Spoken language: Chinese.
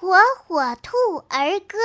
火火兔儿歌。